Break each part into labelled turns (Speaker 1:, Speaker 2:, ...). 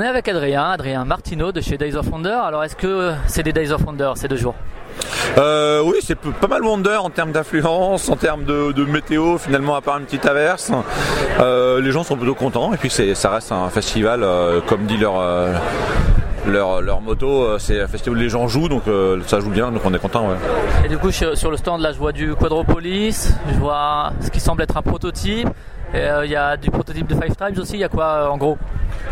Speaker 1: On est avec Adrien, Adrien Martineau de chez Days of Wonder. Alors est-ce que c'est des Days of Wonder ces deux jours
Speaker 2: Euh, oui, c'est pas mal Wonder en termes d'affluence, en termes de, de météo, finalement, à part une petite averse. Euh, les gens sont plutôt contents et puis ça reste un festival, euh, comme dit leur, leur, leur moto, c'est un festival où les gens jouent, donc euh, ça joue bien, donc on est content. Ouais.
Speaker 1: Et du coup sur le stand là je vois du Quadropolis, je vois ce qui semble être un prototype. Euh, Il y a du prototype de Five Tribes aussi, il y a quoi euh, en gros?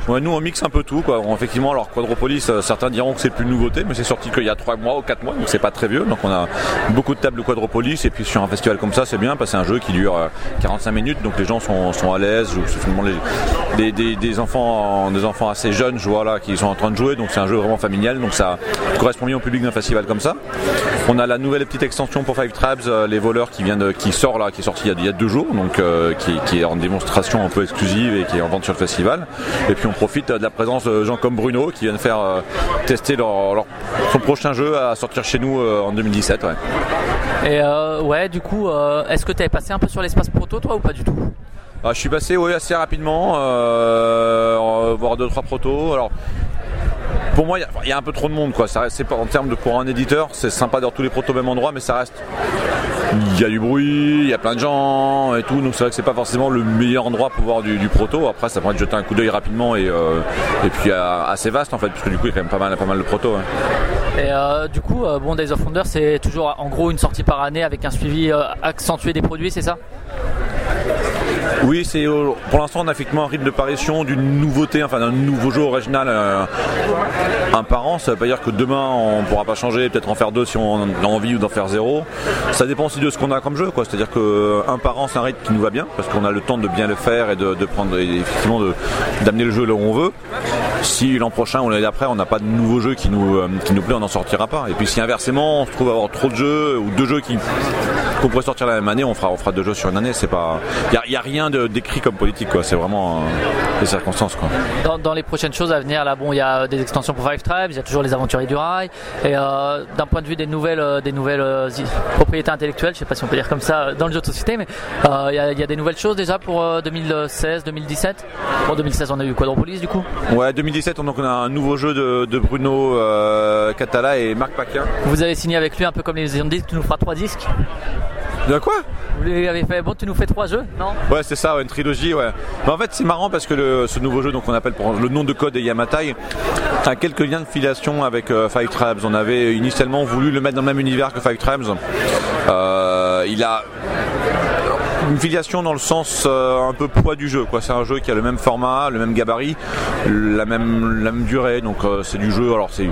Speaker 2: Nous on mixe un peu tout quoi. Effectivement, alors Quadropolis, euh, certains diront que c'est plus une nouveauté, mais c'est sorti qu'il y a 3 mois ou 4 mois, donc c'est pas très vieux. Donc on a beaucoup de tables de Quadropolis et puis sur un festival comme ça, c'est bien parce que c'est un jeu qui dure euh, 45 minutes, donc les gens sont, sont à l'aise. des, des- enfants, des enfants assez jeunes, je là, qui sont en train de jouer, donc c'est un jeu vraiment familial, donc ça correspond bien au public d'un festival comme ça. On a la nouvelle petite extension pour Five Tribes, euh, les voleurs qui vient qui sort là, qui est sorti il y a, deux jours, donc euh, qui, est en démonstration un peu exclusive et qui est en vente sur le festival. Et puis profite de la présence de gens comme Bruno qui viennent faire euh, tester leur, leur- son prochain jeu à sortir chez nous euh, en 2017. ouais.
Speaker 1: Et euh, ouais du coup euh, est-ce que tu avais passé un peu sur l'espace proto toi ou pas du tout?
Speaker 2: Ah, je suis passé oui, assez rapidement, euh, voir deux trois protos. Alors pour moi, il y y, a un peu trop de monde, quoi. Ça reste, c'est pas en termes de pour un éditeur, c'est sympa d'avoir tous les protos au même endroit, mais ça reste. Il y a du bruit, il y a plein de gens et tout, donc c'est vrai que c'est pas forcément le meilleur endroit pour voir du, proto. Après, ça permet de jeter un coup d'œil rapidement et, euh, puis euh, assez vaste en fait, parce que du coup, il y a quand même pas mal, de ouais.
Speaker 1: Et euh, du coup Days of Wonder c'est toujours en gros une sortie par année avec un suivi accentué des produits c'est ça?
Speaker 2: Oui, c'est euh, pour l'instant on a effectivement un rythme de parution d'une nouveauté, enfin d'un nouveau jeu original, un par an. Ça veut pas dire que demain on pourra pas changer, peut-être en faire deux si on a envie ou d'en faire zéro. Ça dépend aussi de ce qu'on a comme jeu, quoi. C'est-à-dire que euh, par an c'est un rythme qui nous va bien parce qu'on a le temps de bien le faire et de, prendre et effectivement d'amener le jeu là où on veut. Si l'an prochain ou l'année d'après on n'a pas de nouveau jeu qui nous euh, qui plaît, on n'en sortira pas. Et puis si inversement on se trouve avoir trop de jeux ou deux jeux qui qu'on pourrait sortir la même année, on fera, deux jeux sur une année. C'est pas, il y, a rien de décrit comme politique. C'est vraiment circonstances, quoi.
Speaker 1: dans, dans les prochaines choses à venir, là, bon, il y a des extensions pour Five Tribes, il y a toujours les aventuriers du rail, et euh, d'un point de vue des nouvelles, euh, des nouvelles euh, propriétés intellectuelles, je sais pas si on peut dire comme ça euh, dans le jeu de société, mais euh, il y, a, il y a des nouvelles choses déjà pour euh, 2016, 2017. Bon, 2016, on a eu Quadropolis du coup?
Speaker 2: Ouais, 2017, on, donc on a un nouveau jeu de, de Bruno euh, Catala et Marc Paquin.
Speaker 1: Vous avez signé avec lui un peu comme les disques, tu nous feras trois disques?
Speaker 2: De quoi
Speaker 1: Vous lui avez fait, bon, tu nous fais trois jeux, non
Speaker 2: Ouais, c'est ça, ouais, une trilogie, ouais. Mais en fait, c'est marrant parce que le- ce nouveau jeu, donc on appelle pour le nom de code est Yamatai, a quelques liens de filiation avec euh, Five Tribes. On avait initialement voulu le mettre dans le même univers que Five Tribes. Euh, il a une filiation dans le sens euh, un peu poids du jeu. Quoi. C'est un jeu qui a le même format, le même gabarit, la même, durée. Donc euh, c'est du jeu. Alors c'est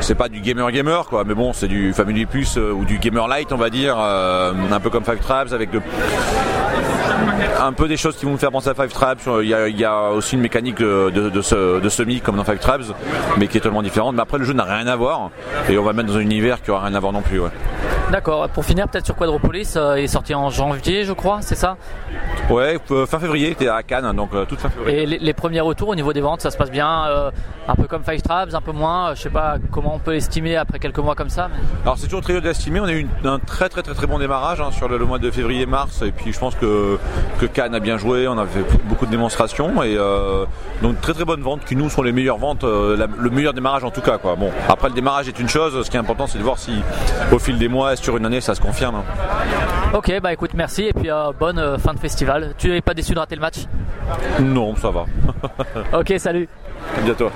Speaker 2: c'est pas du gamer gamer quoi, mais bon c'est du Family Plus euh, ou du gamer light on va dire, un peu comme Five Tribes avec un peu des choses qui vont me faire penser à Five Tribes. Il y a, aussi une mécanique de, semi comme dans Five Tribes, mais qui est totalement différente. Mais après, le jeu n'a rien à voir et on va mettre dans un univers qui aura rien à voir non plus.
Speaker 1: D'accord, pour finir, peut-être sur Quadropolis, euh, il est sorti en janvier, je crois, c'est ça
Speaker 2: ouais euh, fin février, était à Cannes, donc euh, toute fin février.
Speaker 1: Et les, les premiers retours au niveau des ventes, ça se passe bien, euh, un peu comme Five Tribes, un peu moins, je sais pas comment on peut estimer après quelques mois comme ça. mais-
Speaker 2: Alors c'est toujours très dur d'estimer. On a eu une- un très très très très bon démarrage hein, sur le, le mois de février-mars et puis je pense que, que Cannes a bien joué. On a fait beaucoup de démonstrations et donc très très bonnes ventes qui nous sont les meilleures ventes, la- le meilleur démarrage en tout cas quoi. Bon après le démarrage est une chose. Ce qui est important c'est de voir si au fil des mois sur une année ça se confirme.
Speaker 1: Ok, bah écoute, merci et puis euh, bonne euh, fin de festival. Tu n'es pas déçu de rater le match?
Speaker 2: Non ça va.
Speaker 1: Ok, salut
Speaker 2: à bientôt.